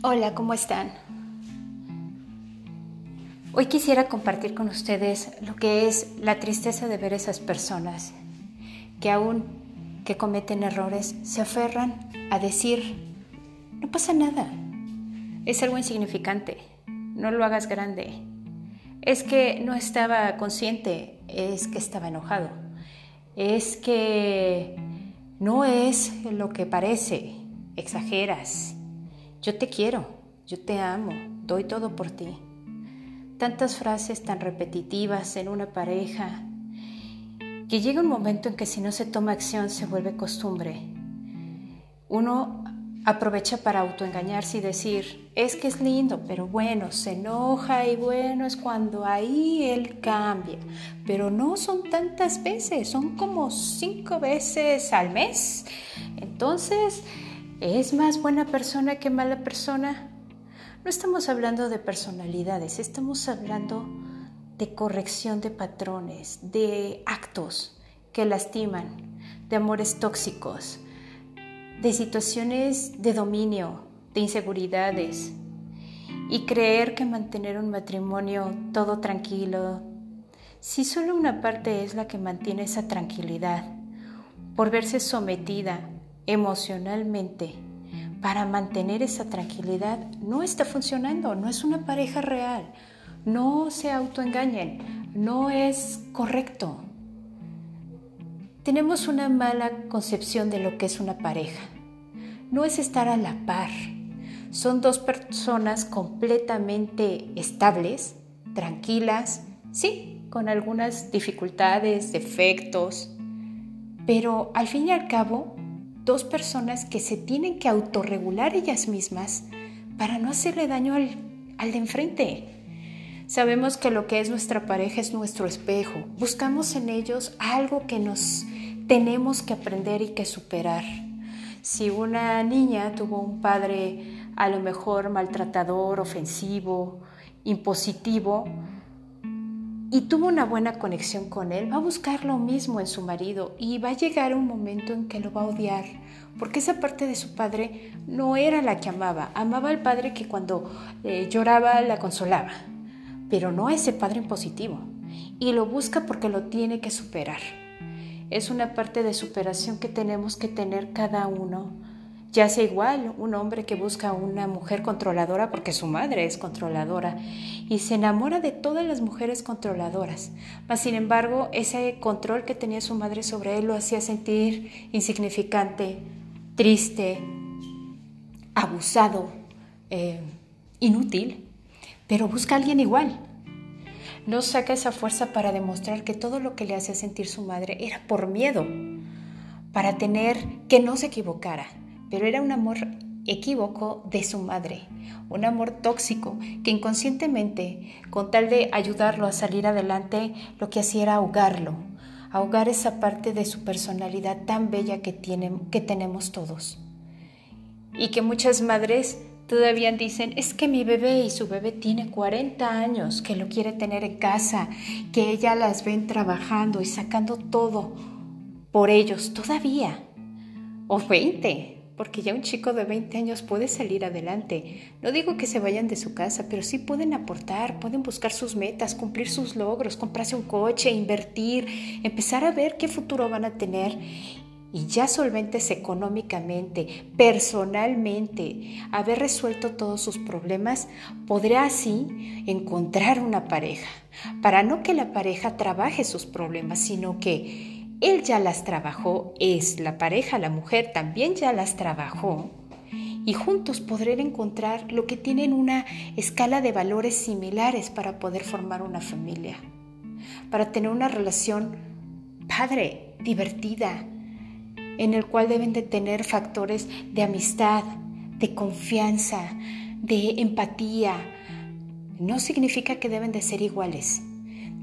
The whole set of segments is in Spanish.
Hola, ¿cómo están? Hoy quisiera compartir con ustedes lo que es la tristeza de ver esas personas que aún que cometen errores se aferran a decir, no pasa nada, es algo insignificante, no lo hagas grande, es que no estaba consciente, es que estaba enojado, es que no es lo que parece, exageras, yo te quiero, yo te amo, doy todo por ti. Tantas frases tan repetitivas en una pareja que llega un momento en que si no se toma acción se vuelve costumbre. Uno aprovecha para autoengañarse y decir, es que es lindo, pero bueno, se enoja y bueno, es cuando ahí él cambia. Pero no son tantas veces, son como cinco veces al mes. Entonces, ¿Es más buena persona que mala persona? No estamos hablando de personalidades, estamos hablando de corrección de patrones, de actos que lastiman, de amores tóxicos, de situaciones de dominio, de inseguridades. Y creer que mantener un matrimonio todo tranquilo, si solo una parte es la que mantiene esa tranquilidad, por verse sometida emocionalmente para mantener esa tranquilidad no está funcionando, no es una pareja real, no se autoengañen, no es correcto. Tenemos una mala concepción de lo que es una pareja. No es estar a la par. Son dos personas completamente estables, tranquilas, sí, con algunas dificultades, defectos, pero al fin y al cabo dos personas que se tienen que autorregular ellas mismas para no hacerle daño al, al de enfrente. Sabemos que lo que es nuestra pareja es nuestro espejo. Buscamos en ellos algo que nos tenemos que aprender y que superar. Si una niña tuvo un padre a lo mejor maltratador, ofensivo, impositivo, y tuvo una buena conexión con él, va a buscar lo mismo en su marido y va a llegar un momento en que lo va a odiar, porque esa parte de su padre no era la que amaba, amaba al padre que cuando eh, lloraba la consolaba, pero no a ese padre impositivo, y lo busca porque lo tiene que superar. Es una parte de superación que tenemos que tener cada uno ya sea igual un hombre que busca a una mujer controladora porque su madre es controladora y se enamora de todas las mujeres controladoras. Mas sin embargo, ese control que tenía su madre sobre él lo hacía sentir insignificante, triste, abusado, eh, inútil, pero busca a alguien igual. No saca esa fuerza para demostrar que todo lo que le hacía sentir su madre era por miedo, para tener que no se equivocara pero era un amor equívoco de su madre, un amor tóxico que inconscientemente, con tal de ayudarlo a salir adelante, lo que hacía era ahogarlo, ahogar esa parte de su personalidad tan bella que, que tenemos todos. Y que muchas madres todavía dicen, es que mi bebé y su bebé tiene 40 años, que lo quiere tener en casa, que ella las ven trabajando y sacando todo por ellos todavía, o 20, porque ya un chico de 20 años puede salir adelante. No digo que se vayan de su casa, pero sí pueden aportar, pueden buscar sus metas, cumplir sus logros, comprarse un coche, invertir, empezar a ver qué futuro van a tener y ya solventes económicamente, personalmente, haber resuelto todos sus problemas, podrá así encontrar una pareja, para no que la pareja trabaje sus problemas, sino que él ya las trabajó, es la pareja, la mujer también ya las trabajó y juntos podrán encontrar lo que tienen una escala de valores similares para poder formar una familia, para tener una relación padre, divertida, en el cual deben de tener factores de amistad, de confianza, de empatía. No significa que deben de ser iguales.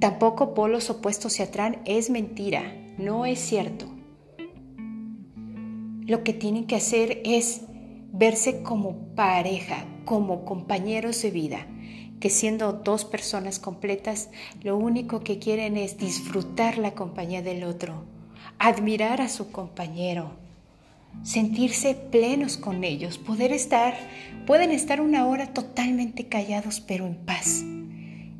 Tampoco polos opuestos se atraen, es mentira. No es cierto. Lo que tienen que hacer es verse como pareja, como compañeros de vida, que siendo dos personas completas, lo único que quieren es disfrutar la compañía del otro, admirar a su compañero, sentirse plenos con ellos, poder estar, pueden estar una hora totalmente callados pero en paz,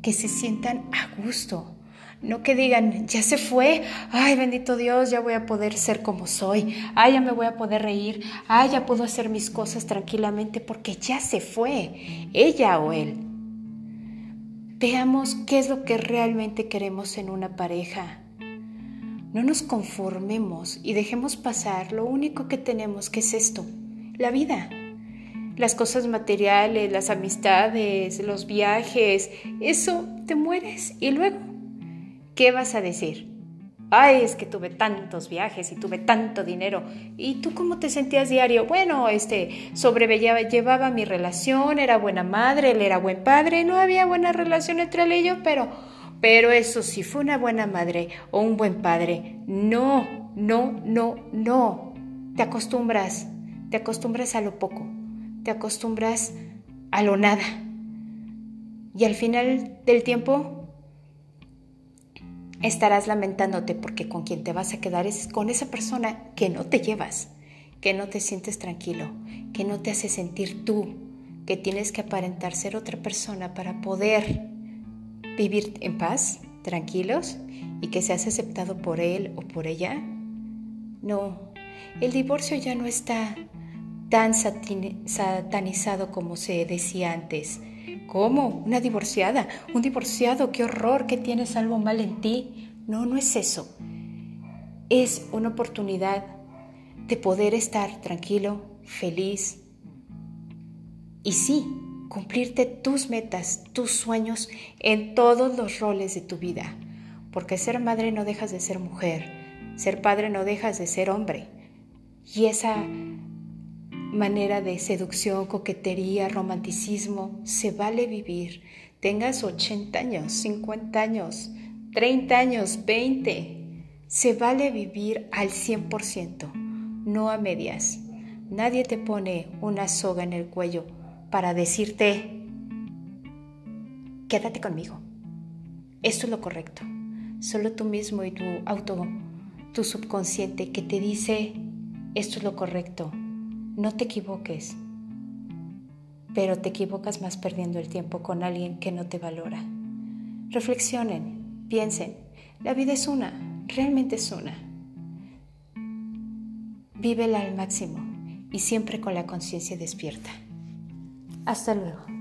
que se sientan a gusto, no que digan, ya se fue, ay bendito Dios, ya voy a poder ser como soy, ay ya me voy a poder reír, ay ya puedo hacer mis cosas tranquilamente porque ya se fue, ella o él. Veamos qué es lo que realmente queremos en una pareja. No nos conformemos y dejemos pasar lo único que tenemos, que es esto, la vida. Las cosas materiales, las amistades, los viajes, eso te mueres y luego ¿qué vas a decir? Ay, es que tuve tantos viajes y tuve tanto dinero. ¿Y tú cómo te sentías diario? Bueno, este, sobrellevaba mi relación, era buena madre, él era buen padre, no había buena relación entre él y yo, pero, pero eso sí fue una buena madre o un buen padre. No, no, no, no. Te acostumbras, te acostumbras a lo poco, te acostumbras a lo nada. Y al final del tiempo estarás lamentándote porque con quien te vas a quedar es con esa persona que no te llevas, que no te sientes tranquilo, que no te hace sentir tú, que tienes que aparentar ser otra persona para poder vivir en paz, tranquilos y que seas aceptado por él o por ella. No, el divorcio ya no está tan satanizado como se decía antes. ¿Cómo? ¿Una divorciada? ¿Un divorciado? ¡Qué horror! que tienes algo mal en ti? No, no es eso. Es una oportunidad de poder estar tranquilo, feliz y sí, cumplirte tus metas, tus sueños en todos los roles de tu vida. Porque ser madre no dejas de ser mujer, ser padre no dejas de ser hombre. Y esa manera de seducción, coquetería, romanticismo, se vale vivir. Tengas 80 años, 50 años, 30 años, 20. Se vale vivir al 100%, no a medias. Nadie te pone una soga en el cuello para decirte, quédate conmigo. Esto es lo correcto. Solo tú mismo y tu auto, tu subconsciente que te dice, esto es lo correcto, no te equivoques, pero te equivocas más perdiendo el tiempo con alguien que no te valora. Reflexionen, piensen, la vida es una, realmente es una. Vívela al máximo y siempre con la conciencia despierta. Hasta luego.